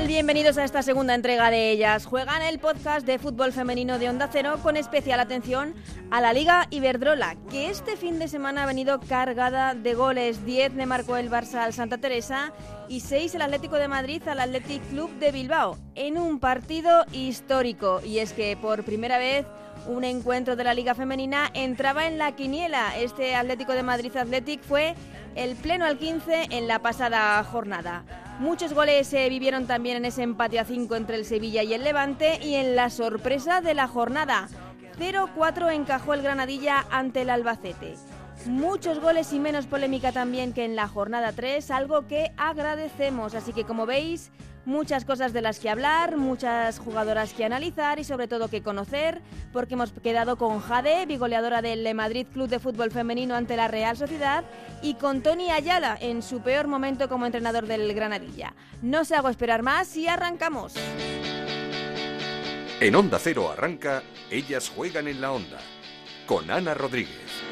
Bienvenidos a esta segunda entrega de Ellas Juegan, el podcast de fútbol femenino de Onda Cero, con especial atención a la Liga Iberdrola, que este fin de semana ha venido cargada de goles. 10 le marcó el Barça al Santa Teresa y 6 el Atlético de Madrid al Athletic Club de Bilbao, en un partido histórico. Y es que por primera vez un encuentro de la Liga Femenina entraba en la quiniela. Este Atlético de Madrid Athletic fue el pleno al 15 en la pasada jornada. Muchos goles se vivieron también en ese empate a 5 entre el Sevilla y el Levante y en la sorpresa de la jornada. 0-4 encajó el Granadilla ante el Albacete. Muchos goles y menos polémica también que en la jornada 3, algo que agradecemos. Así que como veis, muchas cosas de las que hablar, muchas jugadoras que analizar y sobre todo que conocer, porque hemos quedado con Jade, bigoleadora del Madrid Club de Fútbol Femenino ante la Real Sociedad, y con Tony Ayala en su peor momento como entrenador del Granadilla. No se hago esperar más y arrancamos. En Onda Cero arranca Ellas juegan en la onda con Ana Rodríguez.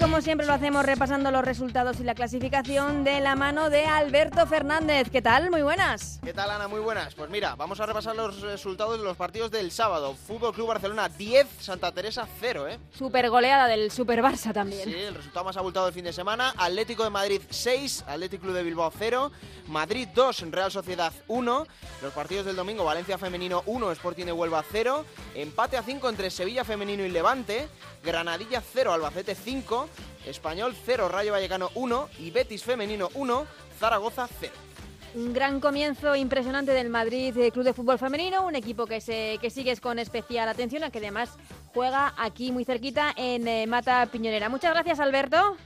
Como siempre lo hacemos repasando los resultados y la clasificación de la mano de Alberto Fernández. ¿Qué tal? Muy buenas. ¿Qué tal, Ana? Muy buenas. Pues mira, vamos a repasar los resultados de los partidos del sábado. Fútbol Club Barcelona 10, Santa Teresa 0, ¿eh? Super goleada del Super Barça también. Sí, el resultado más abultado del fin de semana. Atlético de Madrid 6, Atlético Club de Bilbao 0, Madrid 2, Real Sociedad 1. Los partidos del domingo, Valencia Femenino 1, Sporting de Huelva 0. Empate a 5 entre Sevilla Femenino y Levante. Granadilla 0, Albacete 5. Español 0, Rayo Vallecano 1 y Betis Femenino 1, Zaragoza 0. Un gran comienzo impresionante del Madrid eh, Club de Fútbol Femenino, un equipo que, se, que sigues con especial atención, a que además juega aquí muy cerquita en eh, Mata Piñonera. Muchas gracias, Alberto.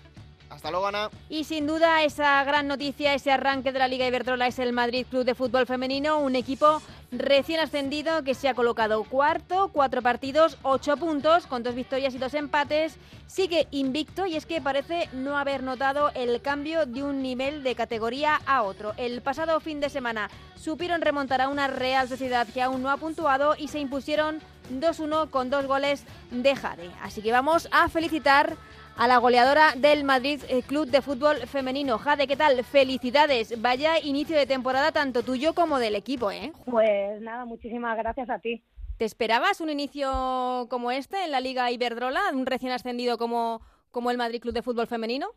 Hasta luego, Ana. Y sin duda esa gran noticia, ese arranque de la Liga Iberdrola es el Madrid Club de Fútbol Femenino, un equipo recién ascendido que se ha colocado cuarto, cuatro partidos, ocho puntos, con dos victorias y dos empates. Sigue invicto y es que parece no haber notado el cambio de un nivel de categoría a otro. El pasado fin de semana supieron remontar a una Real Sociedad que aún no ha puntuado y se impusieron 2-1 con dos goles de Jade. Así que vamos a felicitar a la goleadora del Madrid eh, Club de Fútbol Femenino. Jade, ¿qué tal? Felicidades. Vaya inicio de temporada tanto tuyo como del equipo, ¿eh? Pues nada, muchísimas gracias a ti. ¿Te esperabas un inicio como este en la Liga Iberdrola, un recién ascendido como, como el Madrid Club de Fútbol Femenino?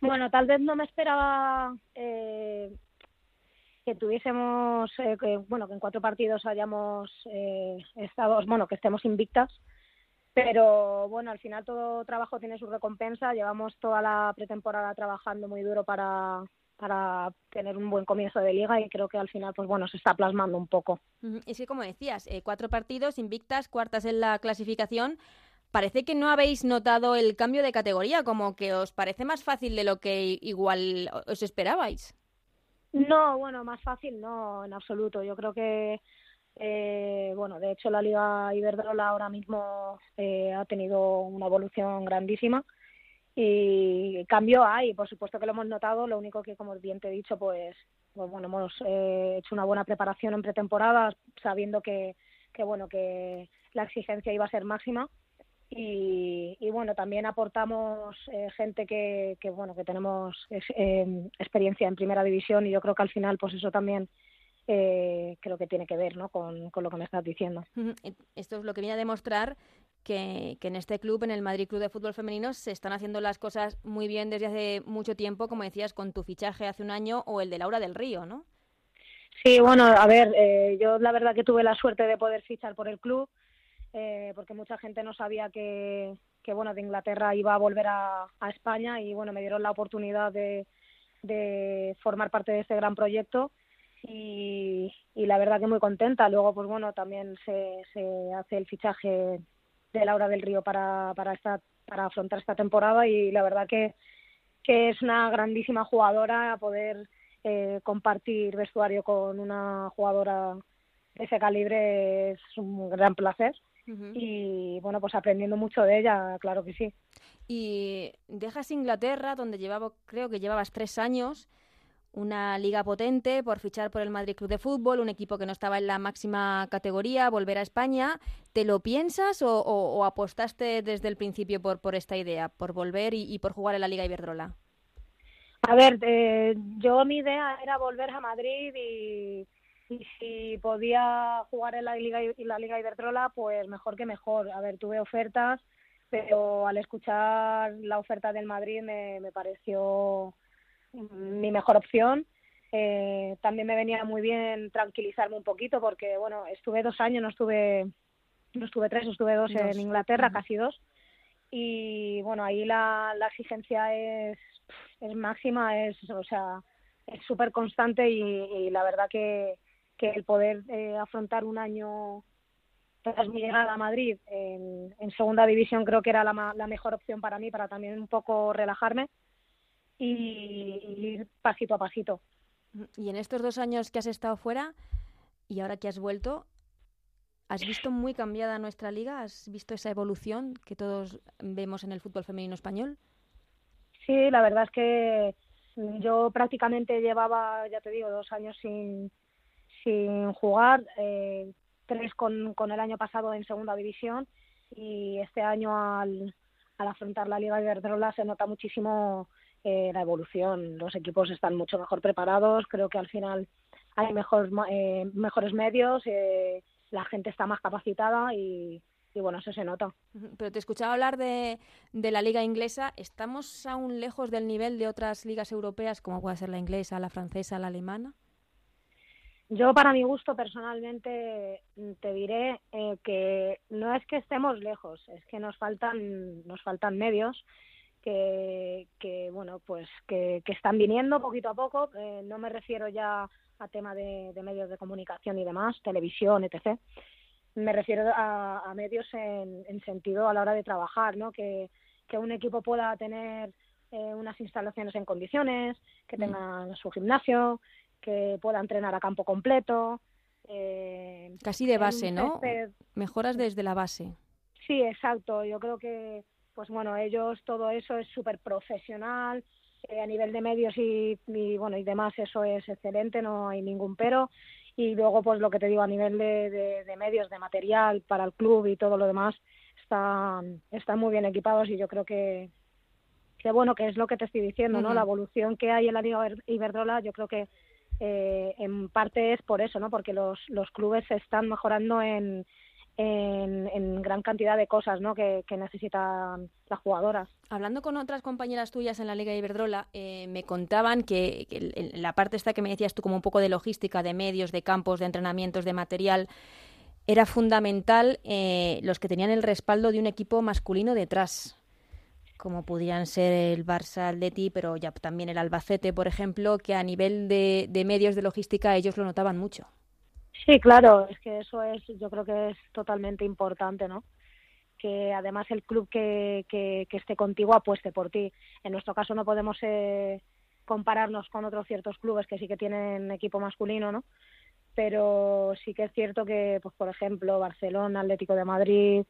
Bueno, tal vez no me esperaba eh, que tuviésemos, eh, que, bueno, que en cuatro partidos hayamos eh, estado, bueno, que estemos invictas, pero bueno, al final todo trabajo tiene su recompensa. Llevamos toda la pretemporada trabajando muy duro para, para tener un buen comienzo de liga y creo que al final, pues bueno, se está plasmando un poco. Es que como decías, eh, cuatro partidos invictas, cuartas en la clasificación. Parece que no habéis notado el cambio de categoría, como que os parece más fácil de lo que igual os esperabais. No, bueno, más fácil no, en absoluto. Yo creo que eh, bueno, de hecho la Liga Iberdrola ahora mismo eh, ha tenido una evolución grandísima y cambio hay, por supuesto que lo hemos notado, lo único que como bien te he dicho, pues, pues bueno, hemos eh, hecho una buena preparación en pretemporada sabiendo que, que bueno, que la exigencia iba a ser máxima y, y bueno, también aportamos eh, gente que, que bueno, que tenemos eh, experiencia en primera división y yo creo que al final pues eso también eh, creo que tiene que ver ¿no? con, con, lo que me estás diciendo. Esto es lo que viene a demostrar que, que, en este club, en el Madrid Club de Fútbol Femenino, se están haciendo las cosas muy bien desde hace mucho tiempo, como decías, con tu fichaje hace un año o el de Laura del Río, ¿no? Sí, bueno, a ver, eh, yo la verdad que tuve la suerte de poder fichar por el club, eh, porque mucha gente no sabía que, que, bueno, de Inglaterra iba a volver a, a España y, bueno, me dieron la oportunidad de, de formar parte de este gran proyecto y, y, la verdad que muy contenta. Luego, pues bueno, también se, se hace el fichaje de Laura del Río para, para, esta, para afrontar esta temporada y la verdad que, que es una grandísima jugadora a poder eh, compartir vestuario con una jugadora ese calibre es un gran placer y bueno, pues aprendiendo mucho de ella, claro que sí. Y dejas Inglaterra, donde llevaba, creo que llevabas tres años, una liga potente por fichar por el Madrid Club de Fútbol, un equipo que no estaba en la máxima categoría, volver a España. ¿Te lo piensas o, apostaste desde el principio por, por esta idea, por volver y, por jugar en la Liga Iberdrola? A ver, eh, yo mi idea era volver a Madrid y, si podía jugar en la Liga, en la Liga Iberdrola, pues mejor que mejor. A ver, tuve ofertas, pero al escuchar la oferta del Madrid me, me pareció mi mejor opción. Eh, también me venía muy bien tranquilizarme un poquito porque, bueno, estuve dos años, no estuve, no estuve tres, estuve dos, en Inglaterra, casi dos. Y bueno, ahí la, la exigencia es, es máxima, es, o sea, es súper constante y, la verdad que, que el poder eh, afrontar un año tras mi llegada a Madrid en, en segunda división creo que era la, la mejor opción para mí, para también un poco relajarme y, ir pasito a pasito. Y en estos dos años que has estado fuera y ahora que has vuelto, ¿has visto muy cambiada nuestra liga? ¿Has visto esa evolución que todos vemos en el fútbol femenino español? Sí, la verdad es que yo prácticamente llevaba, ya te digo, dos años sin, sin jugar, eh, tres con, con el año pasado en segunda división y este año al, al afrontar la Liga Iberdrola se nota muchísimo eh, la evolución. Los equipos están mucho mejor preparados, creo que al final hay mejor, eh, mejores medios, eh, la gente está más capacitada y, bueno, eso se nota. Pero te escuchaba hablar de, de, la liga inglesa. ¿Estamos aún lejos del nivel de otras ligas europeas, como puede ser la inglesa, la francesa, la alemana? Yo, para mi gusto, personalmente, te diré que no es que estemos lejos, es que nos faltan, nos faltan medios que, bueno, pues que, están viniendo poquito a poco. Eh, no me refiero ya a tema de, medios de comunicación y demás, televisión, etc. Me refiero a, medios en, sentido a la hora de trabajar, ¿no? Que, un equipo pueda tener eh, unas instalaciones en condiciones, que mm. tenga su gimnasio, que pueda entrenar a campo completo. Eh, Casi de base, ¿no? Mejoras desde la base. Sí, exacto. Yo creo que pues bueno, ellos todo eso es súper profesional, eh, a nivel de medios y, bueno y demás eso es excelente, no hay ningún pero y luego pues lo que te digo a nivel de, medios, de material para el club y todo lo demás están, están muy bien equipados y yo creo que que bueno que es lo que te estoy diciendo, ¿no? La evolución que hay en la Liga Iberdrola yo creo que eh, en parte es por eso, ¿no? Porque los, los clubes se están mejorando en, en, gran cantidad de cosas ¿no? que, necesitan las jugadoras. Hablando con otras compañeras tuyas en la Liga Iberdrola, eh, me contaban que, la parte esta que me decías tú como un poco de logística, de medios, de campos, de entrenamientos, de material, era fundamental eh, los que tenían el respaldo de un equipo masculino detrás como podían ser el Barça, el Leti, pero ya también el Albacete, por ejemplo, que a nivel de medios de logística ellos lo notaban mucho. Sí, claro, es que eso es, yo creo que es totalmente importante, ¿no? Que además el club que, que, esté contigo apueste por ti. En nuestro caso no podemos eh, compararnos con otros ciertos clubes que sí que tienen equipo masculino, ¿no? Pero sí que es cierto que, pues por ejemplo, Barcelona, Atlético de Madrid,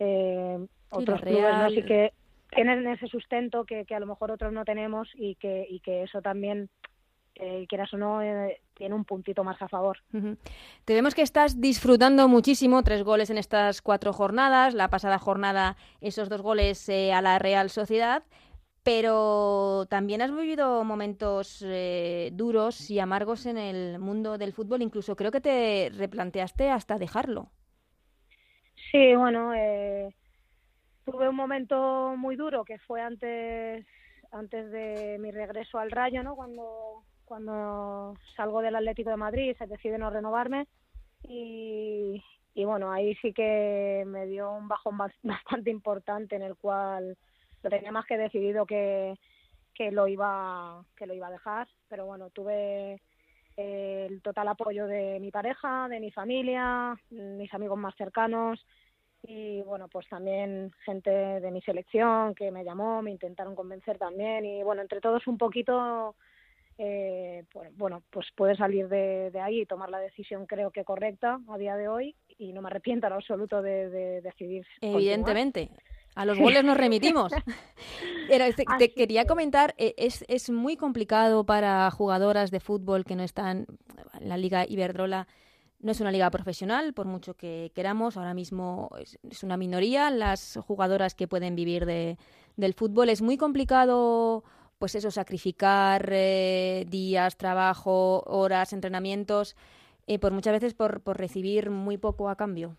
eh, otros clubes, ¿no? Sí que tienen ese sustento que, que a lo mejor otros no tenemos y que, y que eso también eh, quieras o no, eh, tiene un puntito más a favor. Te vemos que estás disfrutando muchísimo, tres goles en estas cuatro jornadas, la pasada jornada esos dos goles eh, a la Real Sociedad, pero también has vivido momentos eh, duros y amargos en el mundo del fútbol, incluso creo que te replanteaste hasta dejarlo. Sí, bueno, tuve un momento muy duro que fue antes antes de mi regreso al Rayo, ¿no? Cuando cuando salgo del Atlético de Madrid se decide no renovarme y, bueno, ahí sí que me dio un bajón bastante importante en el cual lo tenía más que decidido que, que lo iba que lo iba a dejar, pero bueno, tuve el total apoyo de mi pareja, de mi familia, mis amigos más cercanos y bueno, pues también gente de mi selección que me llamó, me intentaron convencer también y bueno, entre todos un poquito eh, pues, bueno, pues puede salir de, ahí y tomar la decisión creo que correcta a día de hoy y no me arrepiento en absoluto de, decidir. Evidentemente. A los goles nos remitimos. Pero este, te, quería comentar, eh, es, es muy complicado para jugadoras de fútbol que no están en la Liga Iberdrola. No es una liga profesional, por mucho que queramos. Ahora mismo es, una minoría las jugadoras que pueden vivir de, del fútbol. Es muy complicado pues eso, sacrificar eh, días, trabajo, horas, entrenamientos, eh, por muchas veces por, por recibir muy poco a cambio.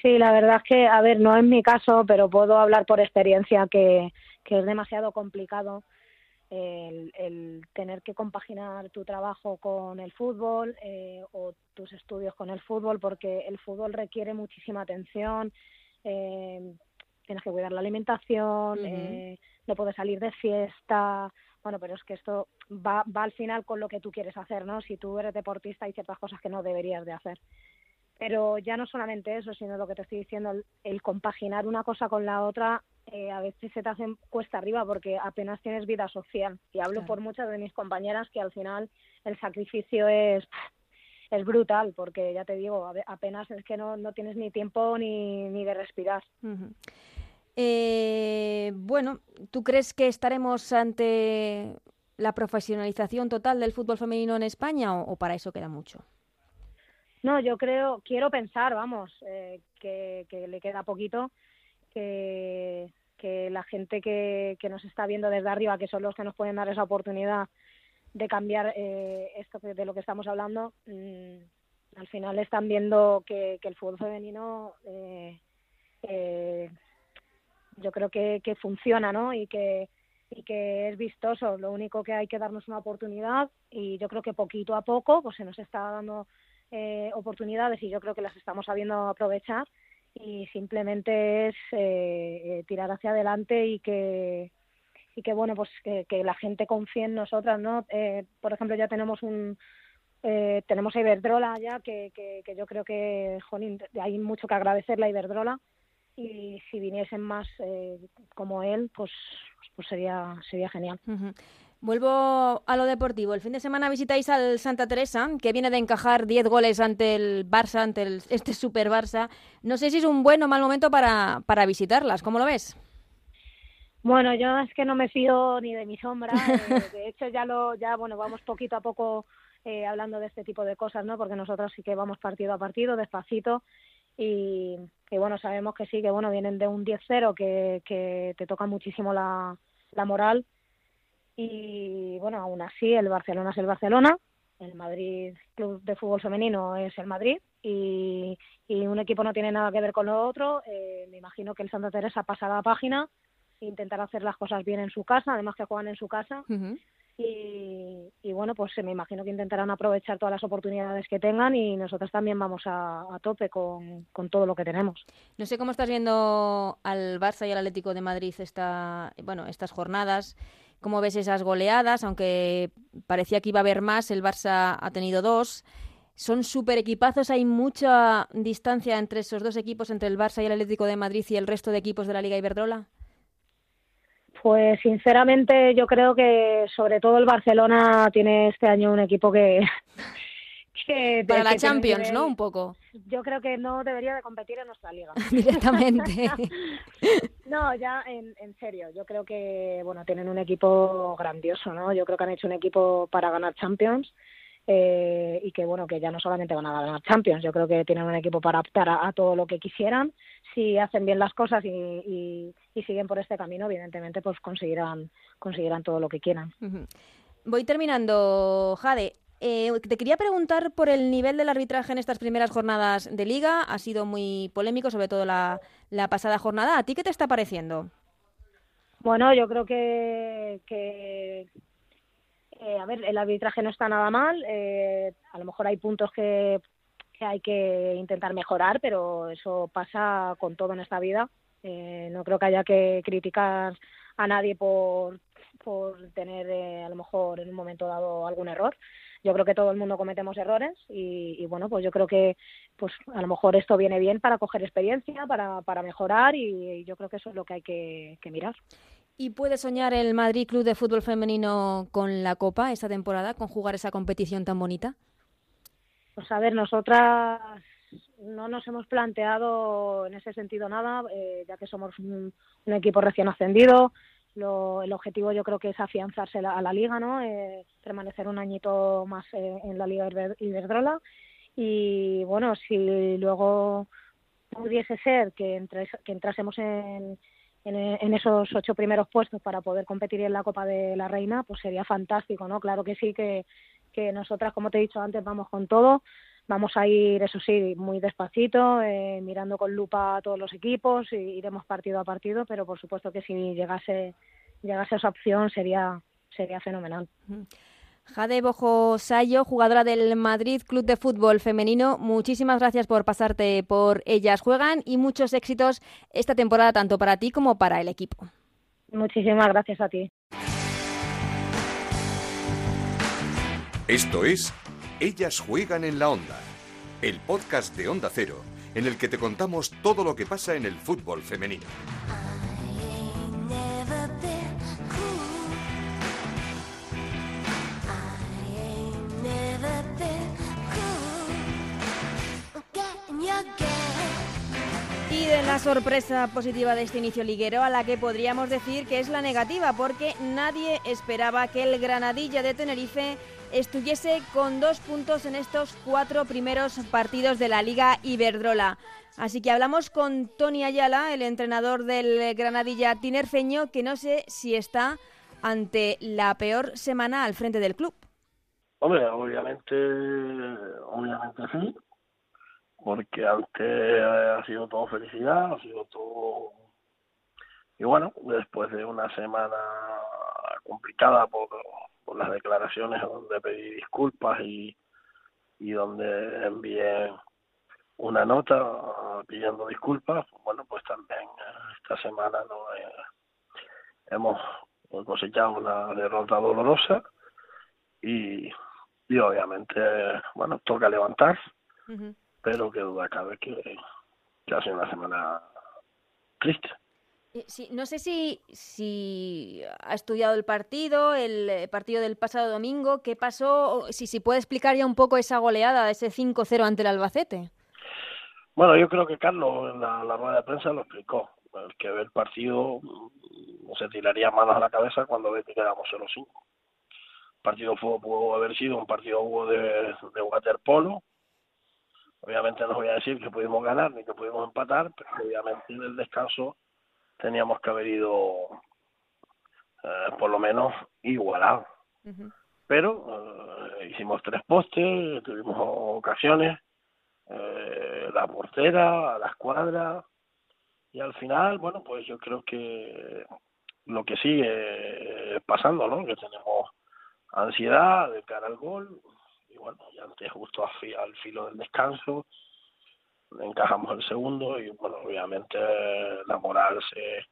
Sí, la verdad es que, a ver, no es mi caso, pero puedo hablar por experiencia que, que es demasiado complicado el, el, tener que compaginar tu trabajo con el fútbol eh, o tus estudios con el fútbol, porque el fútbol requiere muchísima atención, eh, tienes que cuidar la alimentación, eh, no puedes salir de fiesta. Bueno, pero es que esto va, va al final con lo que tú quieres hacer, ¿no? Si tú eres deportista hay ciertas cosas que no deberías de hacer. Pero ya no solamente eso, sino lo que te estoy diciendo, el, compaginar una cosa con la otra eh, a veces se te hace cuesta arriba porque apenas tienes vida social. Y hablo por muchas de mis compañeras que al final el sacrificio es es brutal porque ya te digo apenas es que no, no tienes ni tiempo ni, ni de respirar eh, bueno, ¿tú crees que estaremos ante la profesionalización total del fútbol femenino en España o, para eso queda mucho? No, yo creo, quiero pensar, vamos, eh, que, le queda poquito, que, la gente que, nos está viendo desde arriba, que son los que nos pueden dar esa oportunidad de cambiar eh, esto de lo que estamos hablando, mm, al final están viendo que, el fútbol femenino eh, yo creo que, que funciona, ¿no? Y que, y que es vistoso. Lo único que hay que darnos una oportunidad y yo creo que poquito a poco pues se nos está dando eh, oportunidades y yo creo que las estamos sabiendo aprovechar y simplemente es eh, eh, tirar hacia adelante y que y que bueno pues que, la gente confíe en nosotras no por ejemplo ya tenemos un tenemos a Iberdrola ya que, que, que yo creo que hay mucho que agradecerle a Iberdrola y si viniesen más eh, como él, pues, pues sería, sería genial. Vuelvo a lo deportivo. El fin de semana visitáis al Santa Teresa, que viene de encajar 10 goles ante el Barça, ante el, este Super Barça. No sé si es un buen o mal momento para, para visitarlas. ¿Cómo lo ves? Bueno, yo es que no me fío ni de mi sombra. Eh, de hecho, ya lo, ya bueno, vamos poquito a poco eh, hablando de este tipo de cosas, ¿no? Porque nosotros sí que vamos partido a partido, despacito, y, bueno, sabemos que sí, que bueno, vienen de un 10-0 que, que te toca muchísimo la, la moral y bueno, aún así el Barcelona es el Barcelona, el Madrid Club de Fútbol Femenino es el Madrid y, y un equipo no tiene nada que ver con lo otro. Eh, me imagino que el Santa Teresa pasará la página, intentará hacer las cosas bien en su casa, además que juegan en su casa. Y, bueno, pues me imagino que intentarán aprovechar todas las oportunidades que tengan y nosotros también vamos a, tope con, todo lo que tenemos. No sé cómo estás viendo al Barça y al Atlético de Madrid esta, bueno, estas jornadas. ¿Cómo ves esas goleadas? Aunque parecía que iba a haber más, el Barça ha tenido dos. Son súper equipazos, hay mucha distancia entre esos dos equipos, entre el Barça y el Atlético de Madrid y el resto de equipos de la Liga Iberdrola. Pues sinceramente yo creo que sobre todo el Barcelona tiene este año un equipo que... Para la Champions, ¿no? Un poco. Yo creo que no debería de competir en nuestra liga. Directamente. no, ya en, en serio. Yo creo que, bueno, tienen un equipo grandioso, ¿no? Yo creo que han hecho un equipo para ganar Champions. Eh, y que bueno que ya no solamente van a ganar Champions yo creo que tienen un equipo para optar a todo lo que quisieran si hacen bien las cosas y, siguen por este camino, evidentemente pues conseguirán, conseguirán todo lo que quieran. Voy terminando, Jade. Eh, te quería preguntar por el nivel del arbitraje en estas primeras jornadas de liga. Ha sido muy polémico, sobre todo la, pasada jornada. ¿A ti qué te está pareciendo? Bueno, yo creo que, que eh, a ver, el arbitraje no está nada mal. Eh, a lo mejor hay puntos que hay que intentar mejorar, pero eso pasa con todo en esta vida. Eh, no creo que haya que criticar a nadie por, por tener eh, a lo mejor en un momento dado algún error. Yo creo que todo el mundo cometemos errores y, bueno, pues yo creo que pues a lo mejor esto viene bien para coger experiencia, para, para mejorar y, yo creo que eso es lo que hay que, mirar. ¿Y puede soñar el Madrid Club de Fútbol Femenino con la Copa esta temporada, con jugar esa competición tan bonita? Pues a ver, nosotras no nos hemos planteado en ese sentido nada, eh, ya que somos un, equipo recién ascendido. el objetivo yo creo que es afianzarse a la liga, ¿no? Eh, permanecer un añito más eh, en la liga Iberdrola y bueno, si luego pudiese ser que, que entrásemos en, en, esos ocho primeros puestos para poder competir en la Copa de la Reina, pues sería fantástico, ¿no? Claro que sí, que, que nosotras, como te he dicho antes, vamos con todo. Vamos a ir, eso sí, muy despacito, eh, mirando con lupa a todos los equipos, y iremos partido a partido, pero por supuesto que si llegase, llegase esa opción sería, sería fenomenal. Jade Bojo Sayo, jugadora del Madrid Club de Fútbol Femenino, muchísimas gracias por pasarte por Ellas Juegan y muchos éxitos esta temporada tanto para ti como para el equipo. Muchísimas gracias a ti. Esto es Ellas Juegan en la Onda, el podcast de Onda Cero, en el que te contamos todo lo que pasa en el fútbol femenino. Y de la sorpresa positiva de este inicio liguero, a la que podríamos decir que es la negativa, porque nadie esperaba que el Granadilla de Tenerife estuviese con dos puntos en estos cuatro primeros partidos de la Liga Iberdrola. Así que hablamos con Tony Ayala, el entrenador del Granadilla tinerfeño, que no sé si está ante la peor semana al frente del club. Hombre, obviamente, obviamente sí, porque antes ha sido todo felicidad, ha sido todo... Y bueno, después de una semana complicada por las declaraciones donde pedí disculpas y, y donde envié una nota pidiendo disculpas, bueno, pues también eh, esta semana no eh, hemos cosechado una derrota dolorosa y, y obviamente, bueno, toca levantar, pero que duda cabe que, que ha sido una semana triste. Eh, sí, no sé si, si ha estudiado el partido, el eh, partido del pasado domingo, qué pasó, si, si puede explicar ya un poco esa goleada, ese 5-0 ante el Albacete. Bueno, yo creo que Carlos en la, rueda de prensa lo explicó. El que ve el partido mm, se tiraría manos a la cabeza cuando ve que quedamos 0-5. El partido fue, pudo haber sido un partido de, de waterpolo. Obviamente no voy a decir que pudimos ganar ni que pudimos empatar, pero obviamente en el descanso teníamos que haber ido eh, por lo menos igualado. Pero eh, hicimos tres postes, tuvimos ocasiones, eh, la portera, la escuadra, y al final, bueno, pues yo creo que lo que sigue pasando, ¿no? Que tenemos ansiedad de cara al gol, bueno, ya antes justo al filo del descanso, encajamos el segundo y bueno, obviamente la moral se,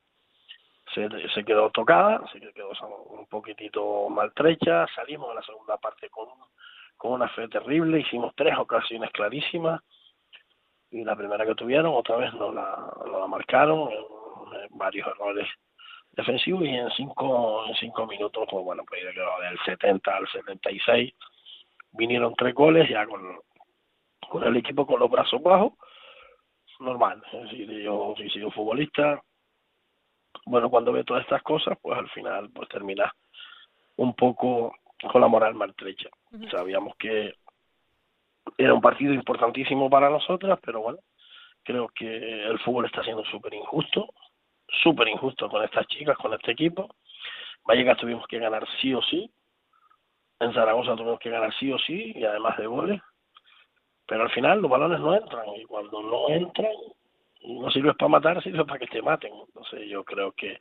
se, se quedó tocada, se quedó un poquitito maltrecha, salimos de la segunda parte con, con una fe terrible, hicimos tres ocasiones clarísimas y la primera que tuvieron otra vez nos la, la marcaron, varios errores defensivos y en cinco, en cinco minutos, pues bueno, pues del 70 al 76 vinieron tres goles ya con, con el equipo con los brazos bajos normal. Es decir, yo he sido futbolista. Bueno, cuando ve todas estas cosas, pues al final pues termina un poco con la moral maltrecha. Sabíamos que era un partido importantísimo para nosotras, pero bueno, creo que el fútbol está siendo súper injusto, súper injusto con estas chicas, con este equipo. Vallecas tuvimos que ganar sí o sí, en Zaragoza tuvimos que ganar sí o sí, y además de goles. Pero al final los balones no entran y cuando no entran no sirve para matar, sirve para que te maten. Entonces yo creo que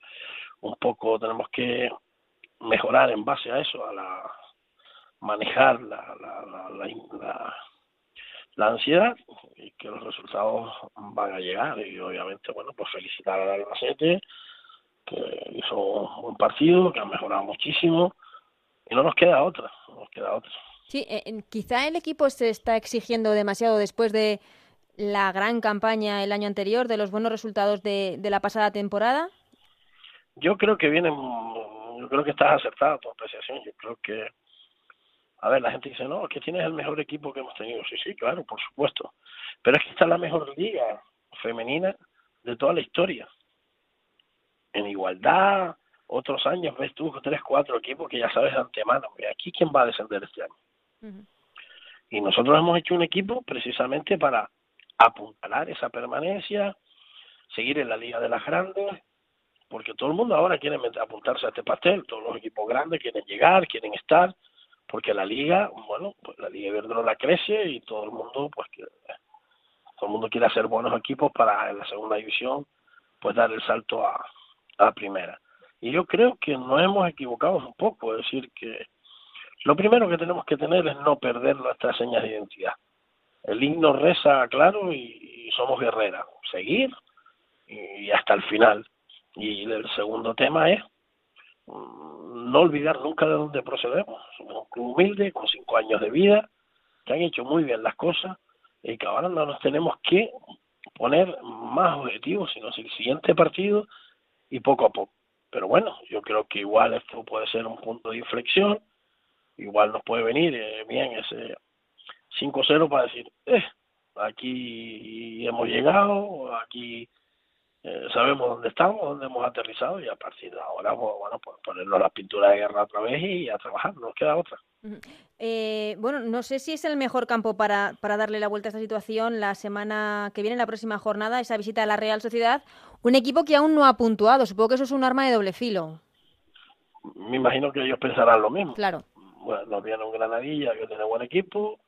un poco tenemos que mejorar en base a eso, a la manejar la, la, la, la, ansiedad y que los resultados van a llegar y obviamente bueno pues felicitar al Albacete que hizo un buen partido, que ha mejorado muchísimo y no nos queda otra, no nos queda otra. Sí, eh, quizá el equipo se está exigiendo demasiado después de la gran campaña el año anterior, de los buenos resultados de, la pasada temporada. Yo creo que vienen, yo creo que estás acertado tu apreciación. Yo creo que, a ver, la gente dice, no, es que tienes el mejor equipo que hemos tenido. Sí, sí, claro, por supuesto. Pero es que está la mejor liga femenina de toda la historia. En igualdad, otros años ves tú tres, cuatro equipos que ya sabes de antemano, aquí quién va a descender este año. Y nosotros hemos hecho un equipo precisamente para apuntalar esa permanencia, seguir en la Liga de las Grandes, porque todo el mundo ahora quiere apuntarse a este pastel, todos los equipos grandes quieren llegar, quieren estar, porque la Liga, bueno, pues la Liga Iberdrola crece y todo el mundo, pues que todo el mundo quiere hacer buenos equipos para en la segunda división, pues dar el salto a, a primera. Y yo creo que nos hemos equivocado un poco, es decir, que lo primero que tenemos que tener es no perder nuestras señas de identidad. El himno reza claro y, somos guerreras. Seguir y, hasta el final. Y el segundo tema es mm, no olvidar nunca de dónde procedemos. Somos un club humilde, con cinco años de vida, que han hecho muy bien las cosas y que ahora no nos tenemos que poner más objetivos, sino el siguiente partido y poco a poco. Pero bueno, yo creo que igual esto puede ser un punto de inflexión, igual nos puede venir eh, bien ese 5-0 para decir, eh, aquí hemos llegado, aquí eh, sabemos dónde estamos, dónde hemos aterrizado y a partir de ahora, pues, bueno, pues ponernos la pintura de guerra otra vez y a trabajar, no nos queda otra. Eh, bueno, no sé si es el mejor campo para, para darle la vuelta a esta situación la semana que viene, la próxima jornada, esa visita a la Real Sociedad, un equipo que aún no ha puntuado. Supongo que eso es un arma de doble filo. Me imagino que ellos pensarán lo mismo. Claro. Bueno, nos viene un Granadilla que tiene buen equipo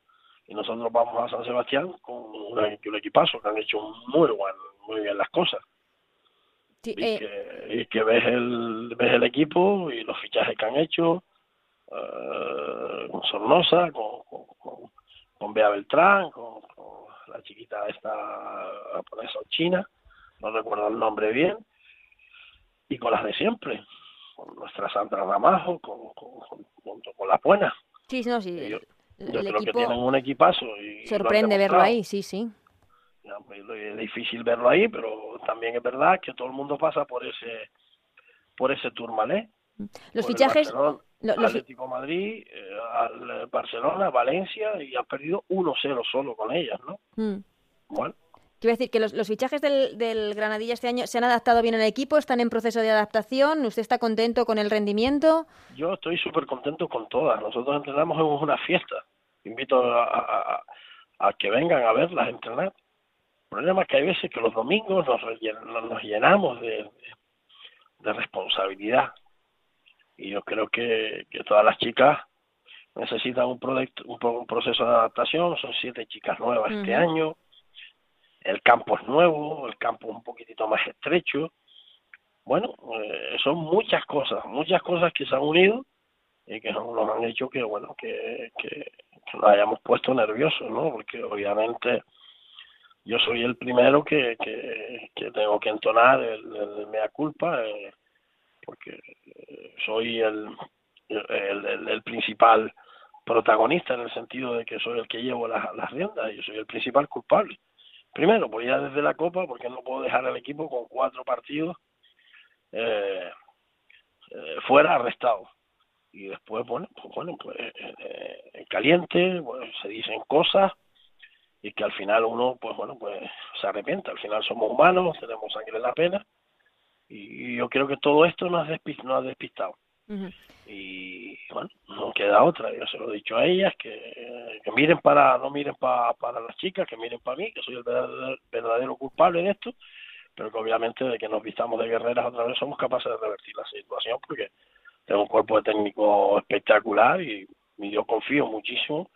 y nosotros vamos a San Sebastián con un, equipazo que han hecho muy, buen, muy bien las cosas. Y, eh, que, y, que, ves el, ves el equipo y los fichajes que han hecho eh, con Sornosa, con, con, con, Bea Beltrán, con, la chiquita esta japonesa china, no recuerdo el nombre bien, y con las de siempre, con nuestra Sandra Ramajo, con, con, con las buenas. Sí, no, sí. Yo, creo que tienen un equipazo. Y sorprende verlo ahí, sí, sí. Pues, es difícil verlo ahí, pero también es verdad que todo el mundo pasa por ese por ese tourmalet. Los fichajes, Atlético Madrid, eh, al Barcelona, Valencia y ha perdido 1-0 solo con ellas, ¿no? Mm. Bueno. Quiero decir que los, fichajes del, del, Granadilla este año se han adaptado bien al equipo, están en proceso de adaptación, ¿usted está contento con el rendimiento? Yo estoy súper contento con todas, nosotros entrenamos en una fiesta, invito a, a, que vengan a verlas entrenar. Problema es que hay veces que los domingos nos, nos llenamos de, de responsabilidad, y yo creo que, que todas las chicas necesitan un, proyecto, un, proceso de adaptación, son siete chicas nuevas este año, el campo es nuevo, el campo es un poquitito más estrecho, bueno, eh, son muchas cosas, muchas cosas que se han unido y que nos han hecho que, bueno, que, que, nos hayamos puesto nerviosos, ¿no? Porque obviamente yo soy el primero que, que, tengo que entonar el, mea culpa, eh, porque eh, soy el, el, principal protagonista en el sentido de que soy el que llevo las, riendas y soy el principal culpable. Primero, pues ya desde la Copa, porque no puedo dejar al equipo con cuatro partidos eh, eh, fuera arrestado. Y después, bueno, pues, bueno, pues en caliente, pues, se dicen cosas y que al final uno, pues bueno, pues se arrepiente. Al final somos humanos, tenemos sangre en la pena y yo creo que todo esto nos, ha despistado. Y bueno, no queda otra. Yo se lo he dicho a ellas, que, que miren para, no miren para para las chicas, que miren para mí, que soy el verdadero, culpable de esto, pero que obviamente de que nos vistamos de guerreras otra vez somos capaces de revertir la situación porque tengo un cuerpo de técnico espectacular y, y yo confío muchísimo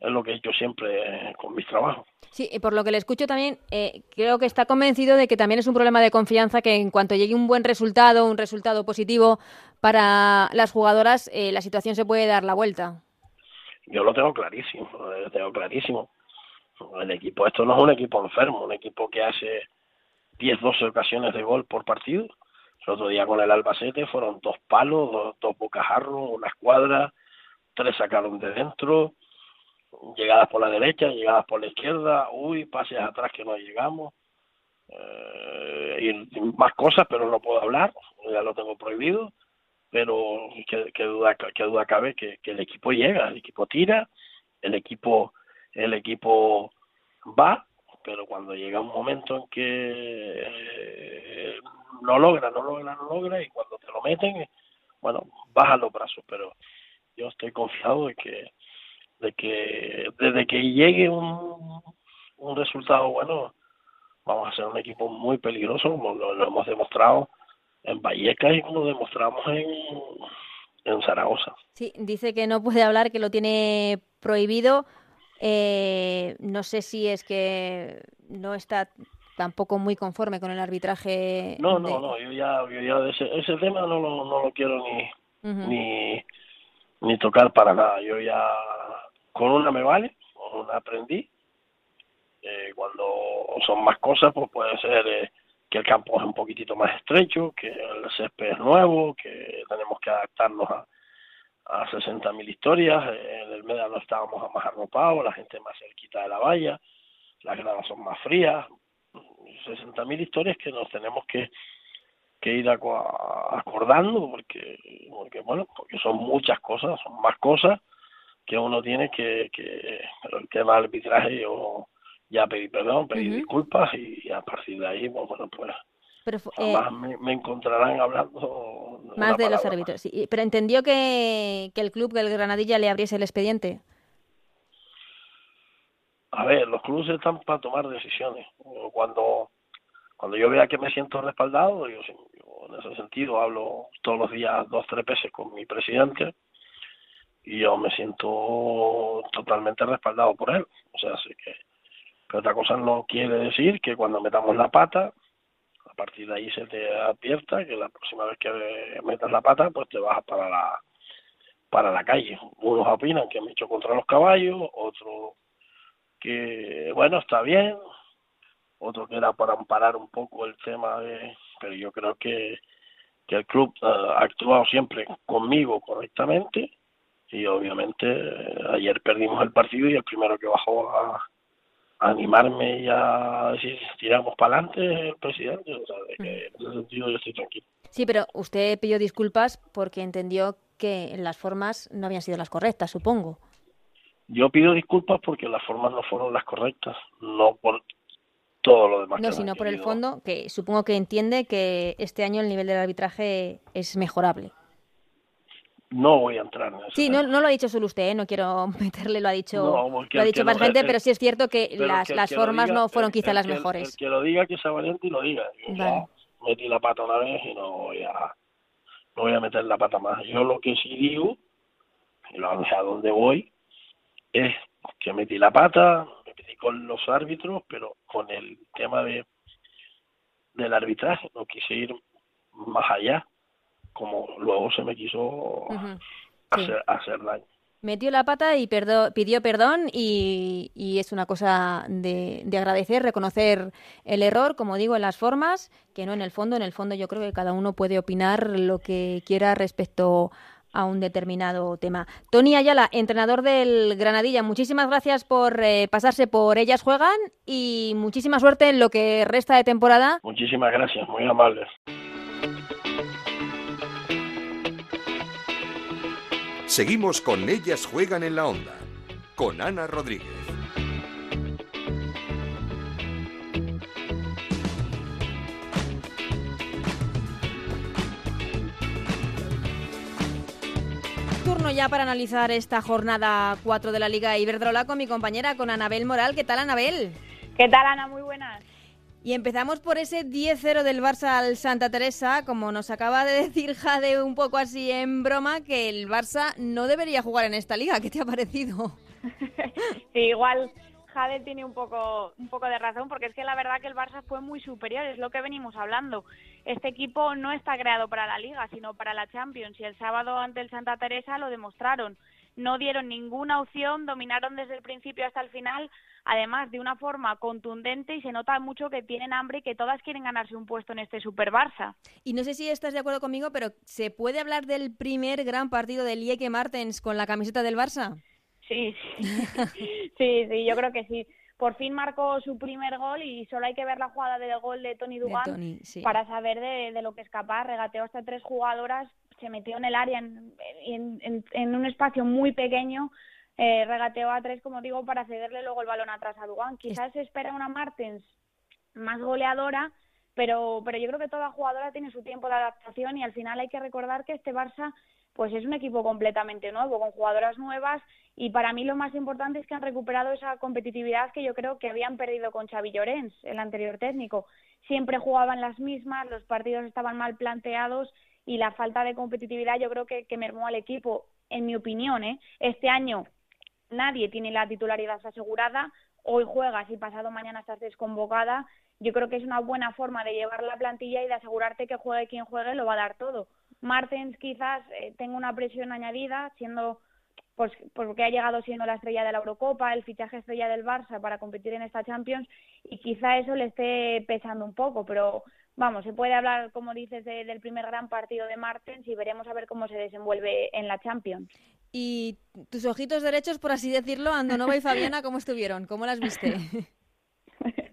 es lo que he hecho siempre con mis trabajos. Sí, y por lo que le escucho también, eh, creo que está convencido de que también es un problema de confianza que en cuanto llegue un buen resultado, un resultado positivo para las jugadoras, eh, la situación se puede dar la vuelta. Yo lo tengo clarísimo, lo tengo clarísimo. El equipo, esto no es un equipo enfermo, un equipo que hace 10, 12 ocasiones de gol por partido. El otro día con el Albacete fueron dos palos, dos, dos bocajarros, una escuadra, tres sacaron de dentro llegadas por la derecha, llegadas por la izquierda, uy, pases atrás que no llegamos. Eh, y más cosas, pero no puedo hablar, ya lo tengo prohibido, pero que, duda que duda cabe que, el equipo llega, el equipo tira, el equipo el equipo va, pero cuando llega un momento en que eh, no logra, no logra, no logra y cuando te lo meten, bueno, bajan los brazos, pero yo estoy confiado de que de que desde que llegue un, un resultado bueno, vamos a ser un equipo muy peligroso, como lo, hemos demostrado en Vallecas y como lo demostramos en, en Zaragoza. Sí, dice que no puede hablar, que lo tiene prohibido. Eh, no sé si es que no está tampoco muy conforme con el arbitraje. No, no, no, yo ya, yo ya ese, ese tema no lo, no lo quiero ni, ni, ni tocar para nada. Yo ya con una me vale, con una aprendí. Eh, cuando son más cosas, pues puede ser eh, que el campo es un poquitito más estrecho, que el césped es nuevo, que tenemos que adaptarnos a, a 60.000 historias. En el no estábamos más arropados, la gente más cerquita de la valla, las gradas son más frías. 60.000 historias que nos tenemos que, que ir acordando porque, porque, bueno, porque son muchas cosas, son más cosas que uno tiene que, que el tema del arbitraje yo ya pedí perdón, pedí disculpas y a partir de ahí, pues, bueno, pues pero, eh, me, encontrarán hablando más de los árbitros. Sí. Pero entendió que, que el club del Granadilla le abriese el expediente. A ver, los clubes están para tomar decisiones. Cuando cuando yo vea que me siento respaldado, yo, yo en ese sentido hablo todos los días dos tres veces con mi presidente y yo me siento totalmente respaldado por él. O sea, así que, pero otra cosa no quiere decir que cuando metamos la pata, a partir de ahí se te advierta que la próxima vez que metas la pata, pues te vas para la para la calle. Unos opinan que me he hecho contra los caballos, otros que, bueno, está bien, otro que era para amparar un poco el tema de... Pero yo creo que, que el club ha actuado siempre conmigo correctamente y obviamente ayer perdimos el partido y el primero que bajó a, animarme y a decir tiramos para adelante el presidente, o sea, de que en ese sentido yo estoy tranquilo. Sí, pero usted pidió disculpas porque entendió que las formas no habían sido las correctas, supongo. Yo pido disculpas porque las formas no fueron las correctas, no por todo lo demás. No, sino por el fondo, que supongo que entiende que este año el nivel del arbitraje es mejorable no voy a entrar en eso. Sí, no, no lo ha dicho solo usted, ¿eh? no quiero meterle, lo ha dicho, lo ha dicho más gente, pero sí es cierto que las, las formas no fueron quizá las mejores. El, que lo diga, que sea valiente y lo diga. Yo metí la pata una vez y no voy a no voy a meter la pata más. Yo lo que sí digo, y lo a donde voy, es que metí la pata, me metí con los árbitros, pero con el tema de del arbitraje, no quise ir más allá como luego se me quiso hacer, daño. Metió la pata y pidió perdón y, es una cosa de, agradecer, reconocer el error, como digo, en las formas, que no en el fondo. En el fondo yo creo que cada uno puede opinar lo que quiera respecto a un determinado tema. Tony Ayala, entrenador del Granadilla, muchísimas gracias por eh, pasarse por Ellas Juegan y muchísima suerte en lo que resta de temporada. Muchísimas gracias, muy amables. Seguimos con Ellas Juegan en la Onda, con Ana Rodríguez. Turno ya para analizar esta jornada 4 de la Liga Iberdrola con mi compañera, con Anabel Moral. ¿Qué tal, Anabel? ¿Qué tal, Ana? Muy buenas. Y empezamos por ese 10-0 del Barça al Santa Teresa, como nos acaba de decir Jade un poco así en broma, que el Barça no debería jugar en esta liga. ¿Qué te ha parecido? igual Jade tiene un poco, un poco de razón, porque es que la verdad que el Barça fue muy superior, es lo que venimos hablando. Este equipo no está creado para la liga, sino para la Champions, y el sábado ante el Santa Teresa lo demostraron. No dieron ninguna opción, dominaron desde el principio hasta el final, además de una forma contundente y se nota mucho que tienen hambre y que todas quieren ganarse un puesto en este Super Barça. Y no sé si estás de acuerdo conmigo, pero ¿se puede hablar del primer gran partido de Lieke Martens con la camiseta del Barça? Sí, sí, sí, sí, yo creo que sí, por fin marcó su primer gol y solo hay que ver la jugada del gol de Tony Dugan para saber de, lo que es capaz. Regateó hasta tres jugadoras, se metió en el área en, en, un espacio muy pequeño. Eh, regateó a tres, como digo, para cederle luego el balón atrás a Dugan. Quizás se espera una Martens más goleadora, pero, pero yo creo que toda jugadora tiene su tiempo de adaptación y al final hay que recordar que este Barça pues es un equipo completamente nuevo, con jugadoras nuevas y para mí lo más importante es que han recuperado esa competitividad que yo creo que habían perdido con Xavi Llorens, el anterior técnico. Siempre jugaban las mismas, los partidos estaban mal planteados y la falta de competitividad yo creo que, que mermó al equipo, en mi opinión. ¿eh? Este año nadie tiene la titularidad asegurada, hoy juegas y pasado mañana estás desconvocada. Yo creo que es una buena forma de llevar la plantilla y de asegurarte que juegue quien juegue lo va a dar todo Martens quizás eh, tenga una presión añadida, siendo pues porque ha llegado siendo la estrella de la Eurocopa, el fichaje estrella del Barça para competir en esta Champions y quizá eso le esté pesando un poco, pero vamos, se puede hablar, como dices, del primer gran partido de Martens y veremos a ver cómo se desenvuelve en la Champions. ¿Y tus ojitos derechos, por así decirlo, Andonova y Fabiana, cómo estuvieron? ¿Cómo las viste?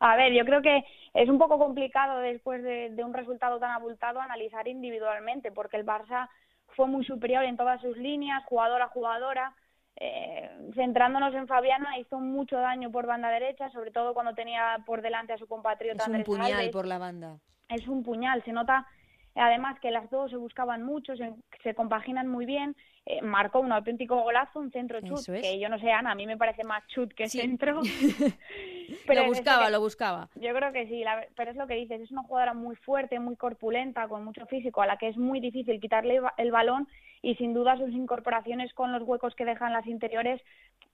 a ver, yo creo que es un poco complicado después de, un resultado tan abultado analizar individualmente, porque el Barça fue muy superior en todas sus líneas, jugadora a jugadora. Eh, centrándonos en Fabiana, hizo mucho daño por banda derecha, sobre todo cuando tenía por delante a su compatriota. Es un puñal por la banda. Es un puñal, se nota además que las dos se buscaban mucho, se compaginan muy bien eh, marcó un auténtico golazo, un centro chut, que yo no sé, Ana, a mí me parece más chut que centro. pero lo buscaba, lo buscaba. Yo creo que sí, pero es lo que dices, es una jugadora muy fuerte, muy corpulenta, con mucho físico, a la que es muy difícil quitarle el balón y sin duda sus incorporaciones con los huecos que dejan las interiores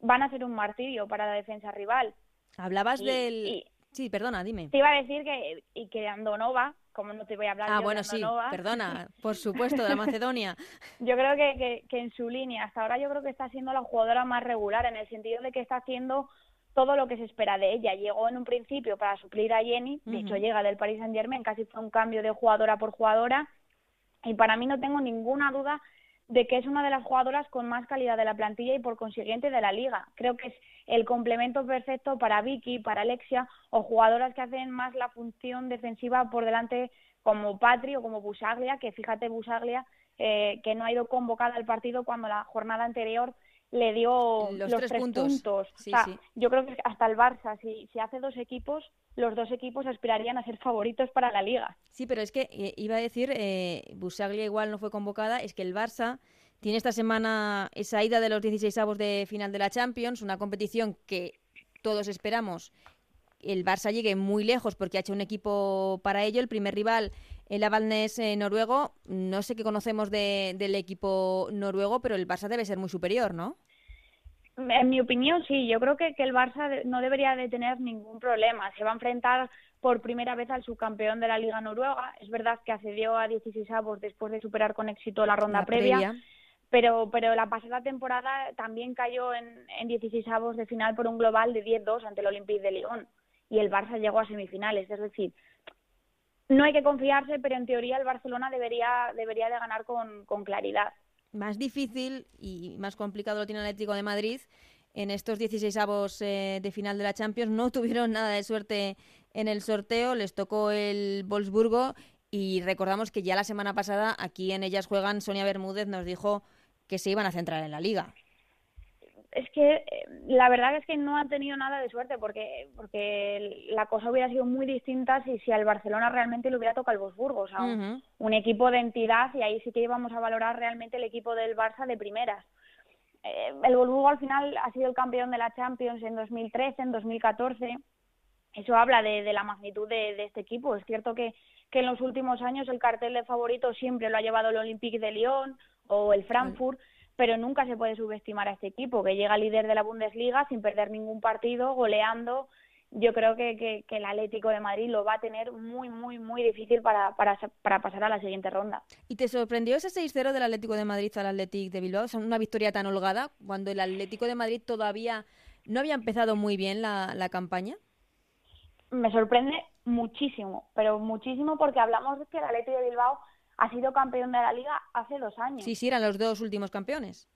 van a ser un martirio para la defensa rival. Hablabas del... sí, perdona, dime. Te iba a decir que, y que Andonova como no te voy a hablar ah, bueno, sí, perdona, por supuesto, de la Macedonia. yo creo que, que, en su línea, hasta ahora yo creo que está siendo la jugadora más regular, en el sentido de que está haciendo todo lo que se espera de ella. Llegó en un principio para suplir a Jenny, de hecho llega del Paris Saint Germain, casi fue un cambio de jugadora por jugadora, y para mí no tengo ninguna duda de que es una de las jugadoras con más calidad de la plantilla y por consiguiente de la liga. Creo que es el complemento perfecto para Vicky, para Alexia o jugadoras que hacen más la función defensiva por delante como Patri o como Busaglia, que fíjate Busaglia eh, que no ha ido convocada al partido cuando la jornada anterior le dio los, tres, puntos. Yo creo que hasta el Barça, si, si hace dos equipos, los dos equipos aspirarían a ser favoritos para la liga. Sí, pero es que eh, iba a decir, eh, Busaglia igual no fue convocada, es que el Barça tiene esta semana esa ida de los 16 avos de final de la Champions, una competición que todos esperamos el Barça llegue muy lejos porque ha hecho un equipo para ello. El primer rival, el Avalnes eh, noruego, no sé qué conocemos del equipo noruego, pero el Barça debe ser muy superior, ¿no? En mi opinión, sí. Yo creo que, que el Barça no debería de tener ningún problema. Se va a enfrentar por primera vez al subcampeón de la Liga Noruega. Es verdad que accedió a 16 avos después de superar con éxito la ronda previa, Pero, pero la pasada temporada también cayó en, en 16 avos de final por un global de 10-2 ante el Olympique de Lyon. Y el Barça llegó a semifinales. Es decir, no hay que confiarse, pero en teoría el Barcelona debería, debería de ganar con, con claridad. Más difícil y más complicado lo tiene el Atlético de Madrid. En estos 16 avos eh, de final de la Champions no tuvieron nada de suerte en el sorteo, les tocó el Wolfsburgo y recordamos que ya la semana pasada aquí en Ellas Juegan Sonia Bermúdez nos dijo que se iban a centrar en la liga es que eh, la verdad es que no ha tenido nada de suerte porque porque la cosa hubiera sido muy distinta si, si al Barcelona realmente le hubiera tocado el Bosburgo, o sea, un, equipo de entidad y ahí sí que íbamos a valorar realmente el equipo del Barça de primeras. Eh, el Wolfsburgo al final ha sido el campeón de la Champions en 2013, en 2014. Eso habla de, de la magnitud de, de, este equipo. Es cierto que, que en los últimos años el cartel de favorito siempre lo ha llevado el Olympique de Lyon o el Frankfurt pero nunca se puede subestimar a este equipo que llega líder de la Bundesliga sin perder ningún partido, goleando. Yo creo que, que, el Atlético de Madrid lo va a tener muy, muy, muy difícil para, para, para pasar a la siguiente ronda. ¿Y te sorprendió ese 6-0 del Atlético de Madrid al Atlético de Bilbao? ¿Es una victoria tan holgada cuando el Atlético de Madrid todavía no había empezado muy bien la, la campaña? Me sorprende muchísimo, pero muchísimo porque hablamos de que el Atlético de Bilbao ha sido campeón de la liga hace dos años. Sí, sí, eran los dos últimos campeones.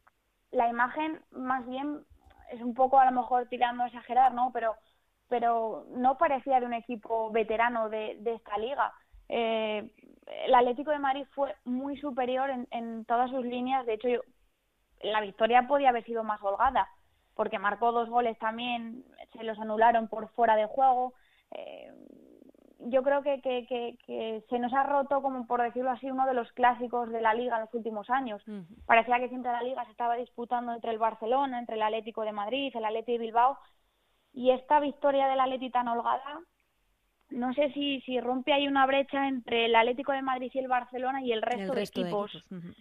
La imagen, más bien, es un poco a lo mejor tirando a exagerar, ¿no? Pero, pero no parecía de un equipo veterano de, de esta liga. Eh, el Atlético de Madrid fue muy superior en, en todas sus líneas. De hecho, yo, la victoria podía haber sido más holgada, porque marcó dos goles también, se los anularon por fuera de juego. Eh, yo creo que, que, que, que, se nos ha roto, como por decirlo así, uno de los clásicos de la liga en los últimos años. Uh -huh. Parecía que siempre la liga se estaba disputando entre el Barcelona, entre el Atlético de Madrid, el Atlético de Bilbao, y esta victoria del Atlético tan holgada, no sé si, si rompe ahí una brecha entre el Atlético de Madrid y el Barcelona y el resto, el resto de equipos. De equipos. Uh -huh.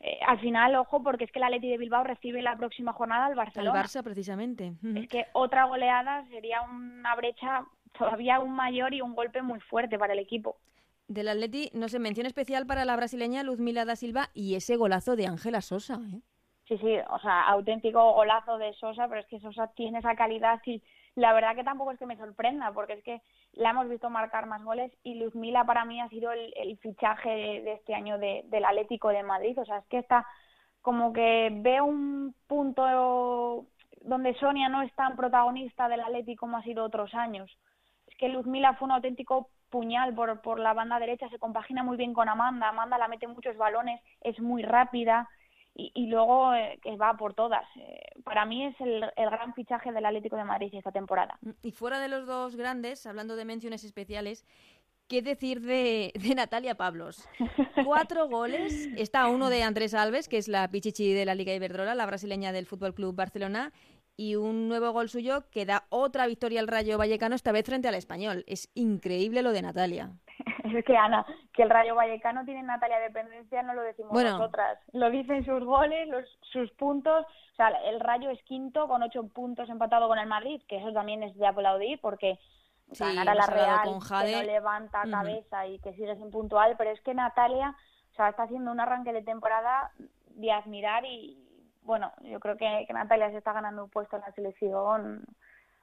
eh, al final, ojo, porque es que el Atlético de Bilbao recibe la próxima jornada al Barcelona. El Barça, precisamente. Es que otra goleada sería una brecha todavía aún mayor y un golpe muy fuerte para el equipo. Del Atleti, no sé, mención especial para la brasileña Luzmila da Silva y ese golazo de Ángela Sosa. ¿eh? Sí, sí, o sea, auténtico golazo de Sosa, pero es que Sosa tiene esa calidad y la verdad que tampoco es que me sorprenda, porque es que la hemos visto marcar más goles y Luzmila para mí ha sido el, el fichaje de, de, este año de, del Atlético de Madrid. O sea, es que está como que ve un punto donde Sonia no es tan protagonista del Atlético como ha sido otros años. Es que Luzmila fue un auténtico puñal por, por la banda derecha, se compagina muy bien con Amanda, Amanda la mete muchos balones, es muy rápida, y, y luego eh, que va por todas. Eh, para mí es el, el, gran fichaje del Atlético de Madrid esta temporada. Y fuera de los dos grandes, hablando de menciones especiales, ¿qué decir de, de Natalia Pablos? Cuatro goles, está uno de Andrés Alves, que es la pichichi de la Liga Iberdrola, la brasileña del Fútbol Club Barcelona, y un nuevo gol suyo que da otra victoria al Rayo Vallecano, esta vez frente al Español. Es increíble lo de Natalia. Es que Ana, que el Rayo Vallecano tiene Natalia Dependencia, no lo decimos bueno. nosotras. Lo dicen sus goles, los, sus puntos. O sea, el Rayo es quinto con ocho puntos empatado con el Madrid, que eso también es de aplaudir porque sí, ganar a la Real con Jade. que no levanta cabeza uh -huh. y que sigue sin puntual, pero es que Natalia, o sea, está haciendo un arranque de temporada de admirar y bueno, yo creo que, que Natalia se está ganando un puesto en la selección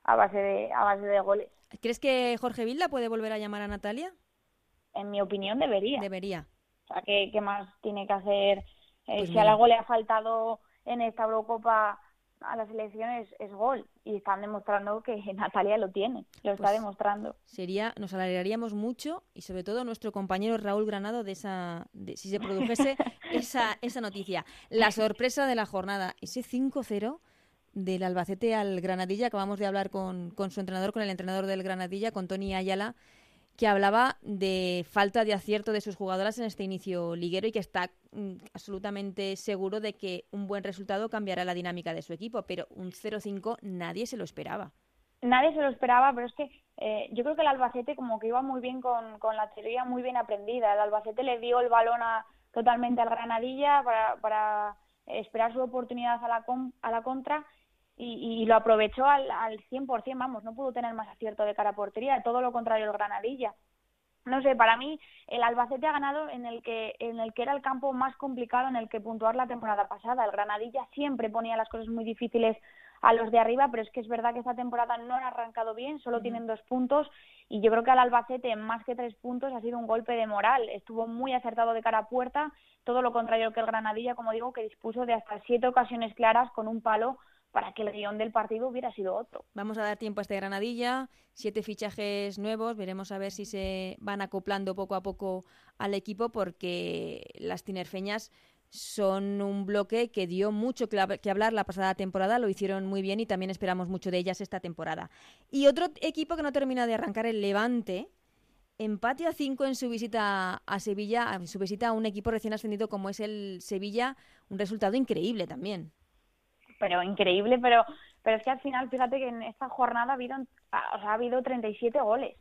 a base de a base de goles. ¿Crees que Jorge Vilda puede volver a llamar a Natalia? en mi opinión, debería. Debería. O sea, ¿qué, qué más tiene que hacer? Eh, pues si mira. algo le ha faltado en esta Eurocopa a la selección es, es, gol y están demostrando que Natalia lo tiene, lo está pues demostrando. Sería, nos alegraríamos mucho y sobre todo nuestro compañero Raúl Granado de esa, de, si se produjese esa, esa noticia. La sorpresa de la jornada, ese 5-0 del Albacete al Granadilla, acabamos de hablar con, con su entrenador, con el entrenador del Granadilla, con Tony Ayala, que hablaba de falta de acierto de sus jugadoras en este inicio liguero y que está mm, absolutamente seguro de que un buen resultado cambiará la dinámica de su equipo, pero un 0-5 nadie se lo esperaba. Nadie se lo esperaba, pero es que eh, yo creo que el Albacete como que iba muy bien con, con, la teoría muy bien aprendida. El Albacete le dio el balón a, totalmente al Granadilla para, para esperar su oportunidad a la, con, a la contra y, y, lo aprovechó al, al 100%, vamos, no pudo tener más acierto de cara a portería, todo lo contrario el Granadilla. No sé, para mí el Albacete ha ganado en el que en el que era el campo más complicado en el que puntuar la temporada pasada. El Granadilla siempre ponía las cosas muy difíciles a los de arriba, pero es que es verdad que esta temporada no han arrancado bien, solo tienen dos puntos y yo creo que al Albacete más que tres puntos ha sido un golpe de moral. Estuvo muy acertado de cara a puerta, todo lo contrario que el Granadilla, como digo, que dispuso de hasta siete ocasiones claras con un palo para que el guion del partido hubiera sido otro. Vamos a dar tiempo a este Granadilla, siete fichajes nuevos, veremos a ver si se van acoplando poco a poco al equipo porque las tinerfeñas son un bloque que dio mucho que hablar la pasada temporada, lo hicieron muy bien y también esperamos mucho de ellas esta temporada. Y otro equipo que no termina de arrancar, el Levante, empate a 5 en su visita a Sevilla, en su visita a un equipo recién ascendido como es el Sevilla, un resultado increíble también pero increíble, pero pero es que al final, fíjate que en esta jornada ha habido, o sea, ha habido 37 goles,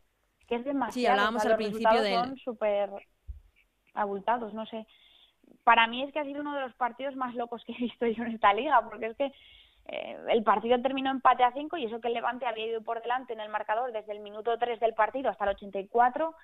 que es demasiado. Sí, hablábamos o sea, al principio de son súper abultados, no sé. Para mí es que ha sido uno de los partidos más locos que he visto yo en esta liga, porque es que eh, el partido terminó empate a 5 y eso que el Levante había ido por delante en el marcador desde el minuto 3 del partido hasta el 84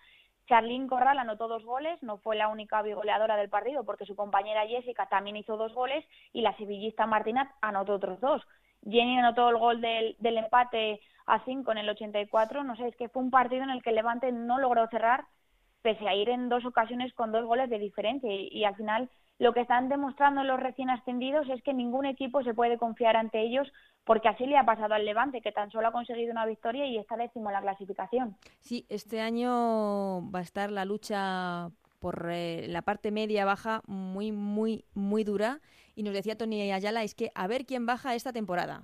Charlín Corral anotó dos goles, no fue la única goleadora del partido porque su compañera Jessica también hizo dos goles y la sevillista Martinat anotó otros dos. Jenny anotó el gol del, del empate a cinco en el 84, no sé, es que fue un partido en el que Levante no logró cerrar pese a ir en dos ocasiones con dos goles de diferencia y, y al final lo que están demostrando los recién ascendidos es que ningún equipo se puede confiar ante ellos porque así le ha pasado al Levante, que tan solo ha conseguido una victoria y está décimo en la clasificación. Sí, este año va a estar la lucha por eh, la parte media-baja muy, muy, muy dura. Y nos decía Tony Ayala, es que a ver quién baja esta temporada.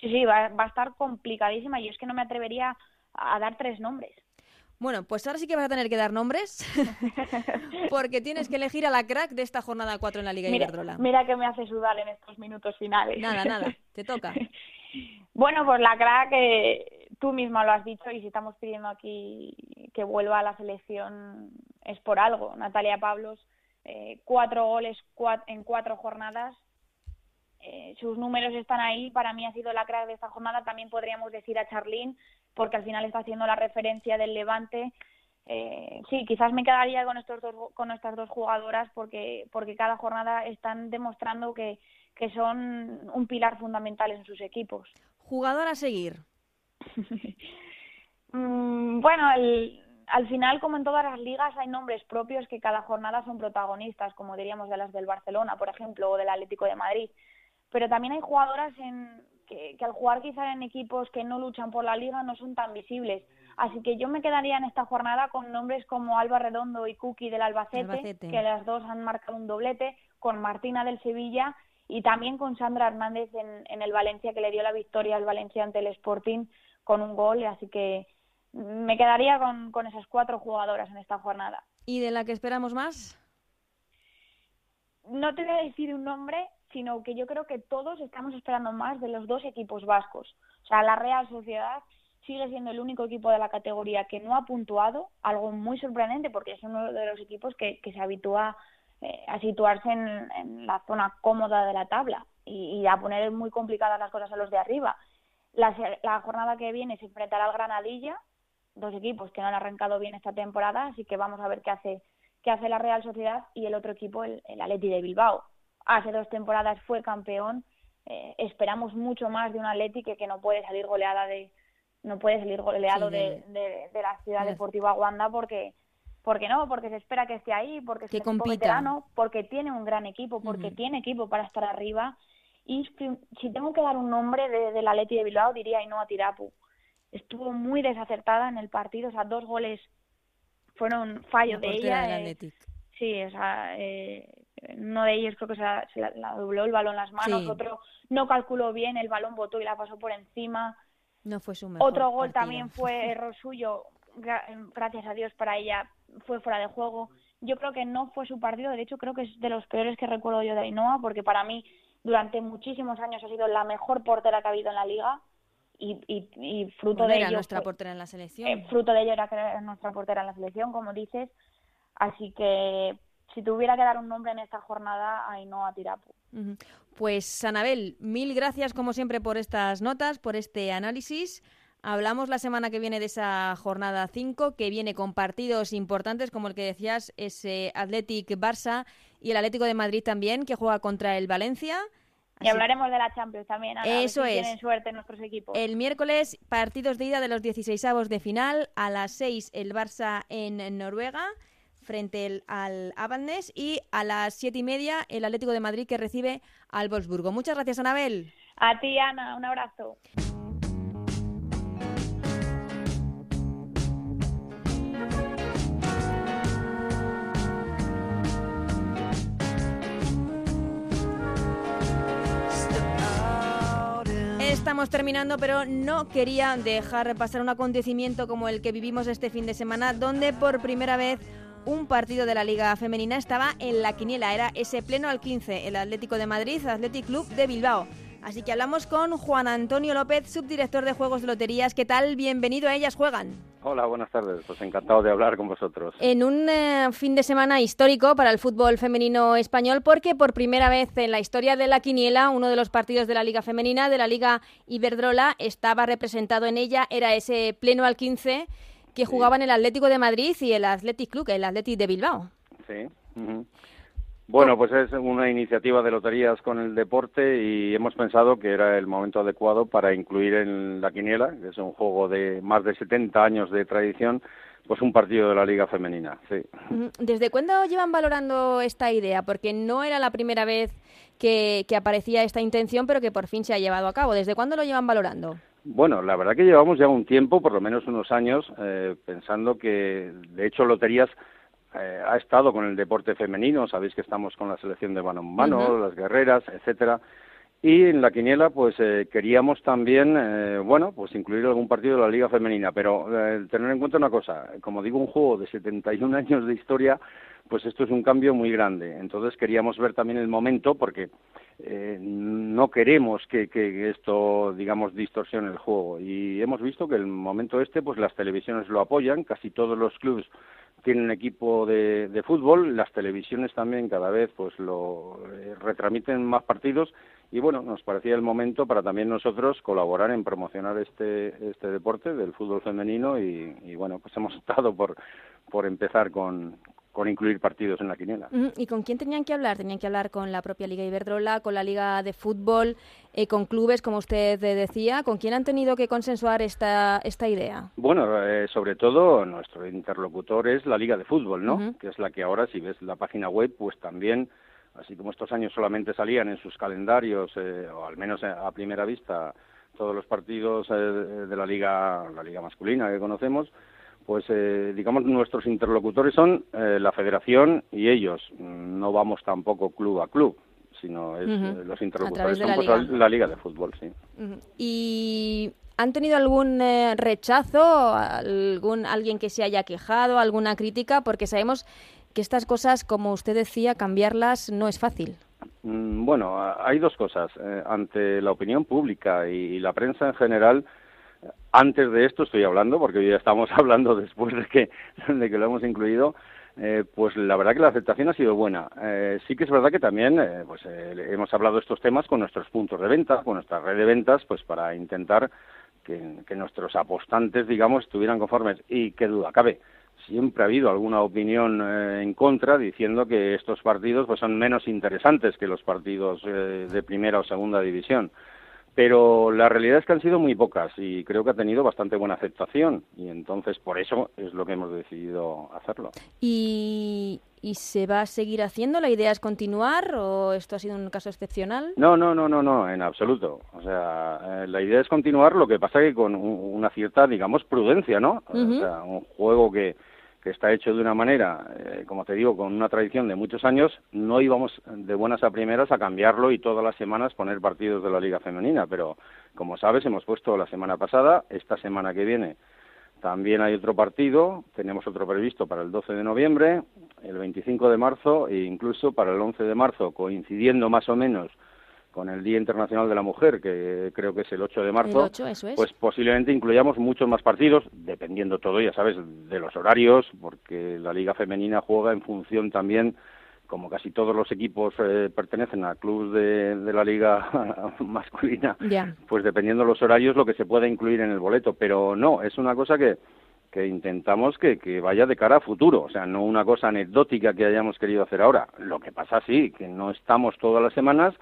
Sí, sí, va, va a estar complicadísima y es que no me atrevería a dar tres nombres. Bueno, pues ahora sí que vas a tener que dar nombres, porque tienes que elegir a la crack de esta jornada 4 en la Liga mira, Iberdrola. Mira que me hace sudar en estos minutos finales. Nada, nada, te toca. bueno, pues la crack, eh, tú misma lo has dicho, y si estamos pidiendo aquí que vuelva a la selección es por algo. Natalia Pablos, eh, cuatro goles en cuatro jornadas, eh, sus números están ahí. Para mí ha sido la crack de esta jornada. También podríamos decir a Charlín, porque al final está haciendo la referencia del Levante. Eh, sí, quizás me quedaría con estos dos, con estas dos jugadoras porque porque cada jornada están demostrando que, que son un pilar fundamental en sus equipos. Jugador a seguir. mm, bueno, el, al final, como en todas las ligas, hay nombres propios que cada jornada son protagonistas, como diríamos de las del Barcelona, por ejemplo, o del Atlético de Madrid. Pero también hay jugadoras en, que, al jugar quizá en equipos que no luchan por la liga no son tan visibles. Así que yo me quedaría en esta jornada con nombres como Alba Redondo y Cookie del Albacete, que las dos han marcado un doblete, con Martina del Sevilla y también con Sandra Hernández en, en el Valencia, que le dio la victoria al Valencia ante el Sporting con un gol. Así que me quedaría con, con esas cuatro jugadoras en esta jornada. ¿Y de la que esperamos más? No te voy a decir un nombre, sino que yo creo que todos estamos esperando más de los dos equipos vascos. O sea, la Real Sociedad sigue siendo el único equipo de la categoría que no ha puntuado, algo muy sorprendente porque es uno de los equipos que, se habitúa eh, a situarse en, la zona cómoda de la tabla y, a poner muy complicadas las cosas a los de arriba. La, la jornada que viene se enfrentará al Granadilla, dos equipos que no han arrancado bien esta temporada, así que vamos a ver qué hace qué hace la Real Sociedad y el otro equipo, el, el de Bilbao. Hace dos temporadas fue campeón, eh, esperamos mucho más de un Atleti que, que no puede salir goleada de no puede salir goleado sí, de, de, de, de, la ciudad deportiva Wanda porque porque no, porque se espera que esté ahí, porque es un veterano, porque tiene un gran equipo, porque uh -huh. tiene equipo para estar arriba. Y si tengo que dar un nombre de, del Atleti de Bilbao, diría Ainhoa Tirapu estuvo muy desacertada en el partido, o sea, dos goles fueron fallos de ella. Eh, sí, o sea, eh, uno de ellos creo que se la, se la, la dobló el balón las manos, Sí. otro no calculó bien, el balón botó y la pasó por encima. No fue su mejor Otro gol partido. también fue error suyo, gra- gracias a Dios para ella, fue fuera de juego. Yo creo que no fue su partido, de hecho creo que es de los peores que recuerdo yo de Ainhoa, porque para mí durante muchísimos años ha sido la mejor portera que ha habido en la liga y, y, y fruto Bueno, de era ello nuestra portera en la selección. eh, fruto de ello era que era nuestra portera en la selección, como dices. Así que si tuviera que dar un nombre en esta jornada, Ainhoa Tirapu. Pues Anabel, mil gracias como siempre por estas notas, por este análisis. Hablamos la semana que viene de esa jornada 5, que viene con partidos importantes, como el que decías, ese Athletic Barça y el Atlético de Madrid también, que juega contra el Valencia. Y hablaremos de la Champions también, Ana, a ver Eso si es. tienen suerte nuestros equipos. El miércoles, partidos de ida de los 16avos de final. A las 6, el Barça en Noruega frente el- al Abanes y a las siete y media el Atlético de Madrid que recibe al Wolfsburgo. Muchas gracias, Anabel. A ti, Ana, un abrazo. Estamos terminando, pero no quería dejar pasar un acontecimiento como el que vivimos este fin de semana, donde por primera vez un partido de la Liga Femenina estaba en la quiniela. Era ese pleno al 15, el Atlético de Madrid, Athletic Club de Bilbao. Así que hablamos con Juan Antonio López, subdirector de Juegos de Loterías. ¿Qué tal? Bienvenido a Ellas Juegan. Hola, buenas tardes. Pues encantado de hablar con vosotros. En un eh, fin de semana histórico para el fútbol femenino español, porque por primera vez en la historia de la quiniela, uno de los partidos de la Liga Femenina, de la Liga Iberdrola, estaba representado en ella, era ese pleno al 15 que jugaban el Atlético de Madrid y el Athletic Club, el Athletic de Bilbao. Sí. Bueno, pues es una iniciativa de loterías con el deporte y hemos pensado que era el momento adecuado para incluir en la quiniela, que es un juego de más de 70 años de tradición, pues un partido de la Liga Femenina, sí. ¿Desde cuándo llevan valorando esta idea? Porque no era la primera vez que, aparecía esta intención, pero que por fin se ha llevado a cabo. ¿Desde cuándo lo llevan valorando? Bueno, la verdad que llevamos ya un tiempo, por lo menos unos años, eh, pensando que, de hecho, Loterías eh, ha estado con el deporte femenino. Sabéis que estamos con la selección de mano las guerreras, etcétera. Y en la quiniela, pues eh, queríamos también, eh, bueno, pues incluir algún partido de la Liga Femenina, pero eh, tener en cuenta una cosa, como digo, un juego de 71 años de historia, pues esto es un cambio muy grande. Entonces queríamos ver también el momento, porque no queremos que, que, esto, digamos, distorsione el juego. Y hemos visto que el momento este, pues las televisiones lo apoyan, casi todos los clubes tienen equipo de, de fútbol, las televisiones también cada vez pues lo retramiten más partidos y bueno, nos parecía el momento para también nosotros colaborar en promocionar este, este deporte del fútbol femenino y, bueno, pues hemos optado por, por empezar con, con incluir partidos en la quiniela. ¿Y con quién tenían que hablar? Tenían que hablar con la propia Liga Iberdrola, con la Liga de Fútbol, eh, con clubes, como usted decía. ¿Con quién han tenido que consensuar esta, esta idea? Bueno, eh, sobre todo nuestro interlocutor es la Liga de Fútbol, ¿no? Que es la que ahora, si ves la página web, pues también así como estos años solamente salían en sus calendarios, eh, o al menos a primera vista, todos los partidos eh, de la liga, la liga masculina que conocemos, pues eh, digamos nuestros interlocutores son la federación y ellos. No vamos tampoco club a club, sino los interlocutores son la, pues, liga. la, liga. de fútbol, sí. Y ¿Han tenido algún rechazo, algún alguien que se haya quejado, alguna crítica? Porque sabemos que estas cosas, como usted decía, cambiarlas no es fácil. Mm, bueno, hay dos cosas. Eh, ante la opinión pública y, la prensa en general, antes de esto estoy hablando, porque hoy ya estamos hablando después de que, lo hemos incluido, eh, pues la verdad que la aceptación ha sido buena. Eh, sí que es verdad que también pues, hemos hablado de estos temas con nuestros puntos de venta, con nuestra red de ventas, pues para intentar que, que nuestros apostantes, digamos, estuvieran conformes. Y qué duda cabe, siempre ha habido alguna opinión eh, en contra diciendo que estos partidos pues son menos interesantes que los partidos eh, de primera o segunda división pero la realidad es que han sido muy pocas y creo que ha tenido bastante buena aceptación y entonces por eso es lo que hemos decidido hacerlo. ¿Y, y se va a seguir haciendo? ¿La idea es continuar o esto ha sido un caso excepcional? No, no, no, no, no, en absoluto. O sea, eh, la idea es continuar, lo que pasa que con una cierta, digamos, prudencia, ¿no? O sea, un juego que que está hecho de una manera, eh, como te digo, con una tradición de muchos años, no íbamos de buenas a primeras a cambiarlo y todas las semanas poner partidos de la Liga Femenina, pero como sabes, hemos puesto la semana pasada, esta semana que viene también hay otro partido, tenemos otro previsto para el 12 de noviembre, el 25 de marzo e incluso para el 11 de marzo, coincidiendo más o menos con el Día Internacional de la Mujer, que creo que es el 8 de marzo, pues posiblemente incluyamos muchos más partidos, dependiendo todo, ya sabes, de los horarios, porque la Liga Femenina juega en función también, como casi todos los equipos eh, pertenecen a clubes de, la Liga masculina, pues dependiendo de los horarios lo que se pueda incluir en el boleto, pero no, es una cosa que que intentamos que, que, vaya de cara a futuro, o sea, no una cosa anecdótica que hayamos querido hacer ahora. Lo que pasa sí, que no estamos todas las semanas,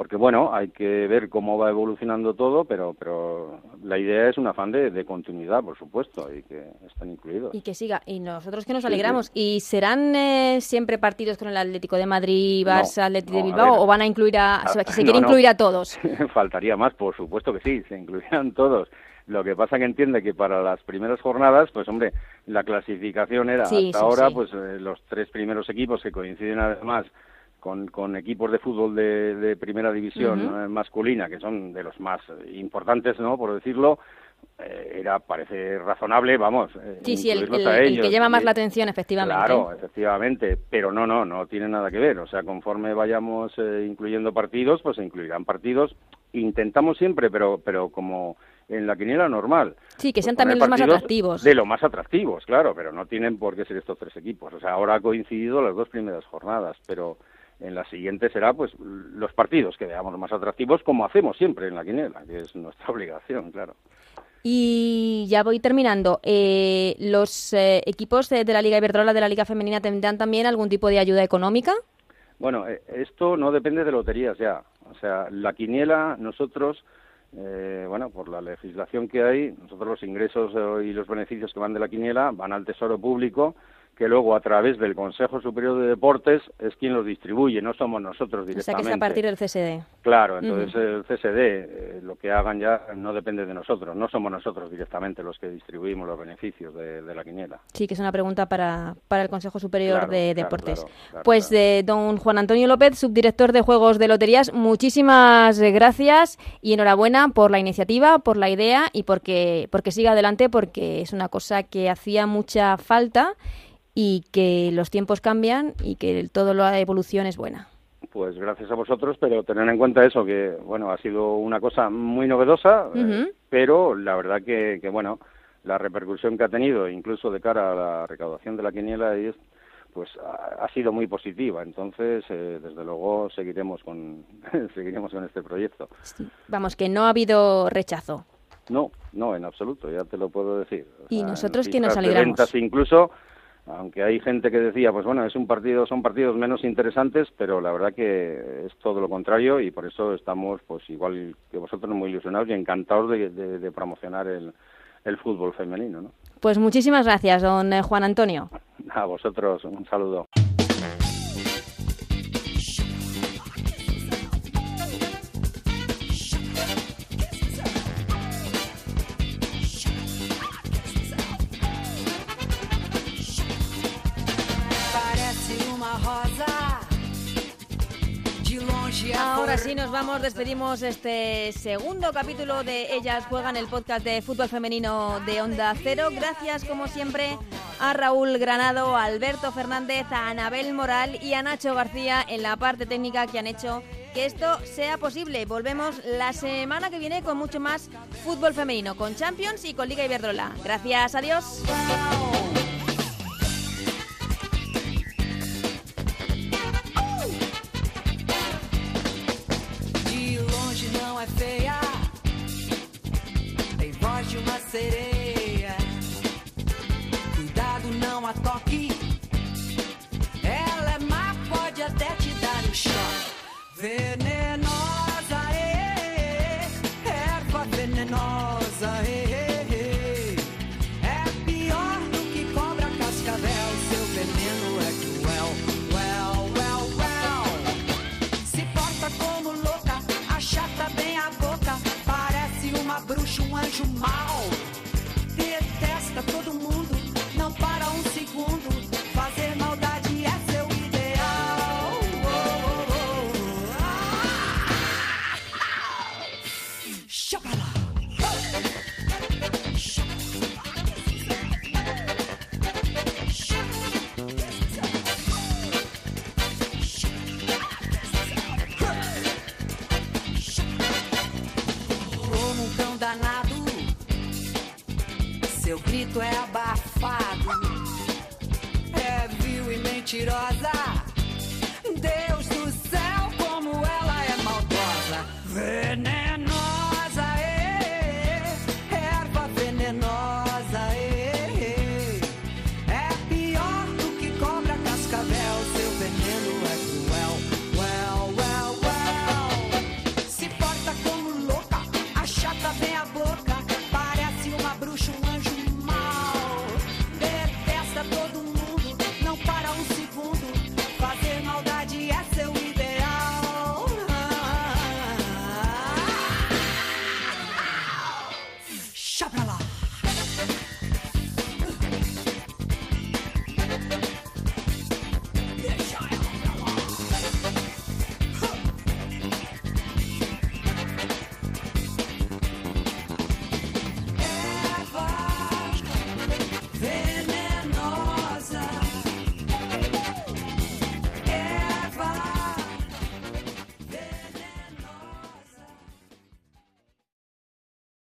porque bueno, hay que ver cómo va evolucionando todo, pero, pero la idea es un afán de, continuidad, por supuesto, y que estén incluidos. Y que siga, y nosotros que nos alegramos. ¿Y serán eh, siempre partidos con el Atlético de Madrid, Barça, Atlético de Bilbao, o van a incluir a, se, quiere incluir a todos? Faltaría más, por supuesto que sí, se incluirán todos. Lo que pasa que entiende que para las primeras jornadas, pues hombre, la clasificación era hasta ahora, pues eh, los tres primeros equipos que coinciden además con, con equipos de fútbol de, de primera división eh, masculina, que son de los más importantes, ¿no? Por decirlo, eh, era parece razonable, vamos. Eh, sí, sí, el, que llama más la atención, efectivamente. Claro, efectivamente, pero no, no, no tiene nada que ver. O sea, conforme vayamos incluyendo partidos, pues se incluirán partidos. Intentamos siempre, pero, pero como en la quiniela normal. Sí, que sean también los más atractivos. De lo más atractivos, claro, pero no tienen por qué ser estos tres equipos. O sea, ahora ha coincidido las dos primeras jornadas, pero en la siguiente será pues los partidos que veamos más atractivos como hacemos siempre en la quiniela que es nuestra obligación claro y ya voy terminando. Eh, ¿Los eh, equipos de, la Liga Iberdrola, de la Liga Femenina, tendrán también algún tipo de ayuda económica? Bueno, eh, esto no depende de loterías ya. O sea, la quiniela, nosotros eh, bueno, por la legislación que hay, nosotros los ingresos y los beneficios que van de la quiniela van al Tesoro Público que luego a través del Consejo Superior de Deportes es quien los distribuye, no somos nosotros directamente. O sea que es a partir del CSD. Claro, entonces el CSD, eh, lo que hagan ya no depende de nosotros, no somos nosotros directamente los que distribuimos los beneficios de, la quiniela. Sí, que es una pregunta para, para el Consejo Superior de Deportes. pues de don Juan Antonio López, subdirector de Juegos de Loterías, muchísimas gracias y enhorabuena por la iniciativa, por la idea y porque, porque siga adelante, porque es una cosa que hacía mucha falta y que los tiempos cambian y que todo la evolución es buena. Pues gracias a vosotros, pero tener en cuenta eso, que bueno, ha sido una cosa muy novedosa, eh, pero la verdad que, bueno, la repercusión que ha tenido, incluso de cara a la recaudación de la quiniela, es, pues ha, sido muy positiva. Entonces, eh, desde luego, seguiremos con, seguiremos con este proyecto. Vamos, que no ha habido rechazo. No, no, en absoluto, ya te lo puedo decir. y nosotros que nos alegramos. incluso aunque hay gente que decía, pues bueno, es un partido, son partidos menos interesantes, pero la verdad que es todo lo contrario y por eso estamos, pues igual que vosotros, muy ilusionados y encantados de, promocionar el, el fútbol femenino. ¿no? Pues muchísimas gracias, don Juan Antonio. A vosotros, un saludo. Ahora sí nos vamos, despedimos este segundo capítulo de Ellas Juegan, el podcast de fútbol femenino de Onda Cero. Gracias, como siempre, a Raúl Granado, a Alberto Fernández, a Anabel Moral y a Nacho García en la parte técnica que han hecho que esto sea posible. Volvemos la semana que viene con mucho más fútbol femenino, con Champions y con Liga Iberdrola. Gracias, adiós. Sereia. Cuidado, não a toque. Ela é má, pode até te dar um choque. Venenosa, é, erva venenosa, é, é pior do que cobra cascavel. Seu veneno é cruel, well, well, well. Se porta como louca, achata bem a boca. Parece uma bruxa, um anjo mau.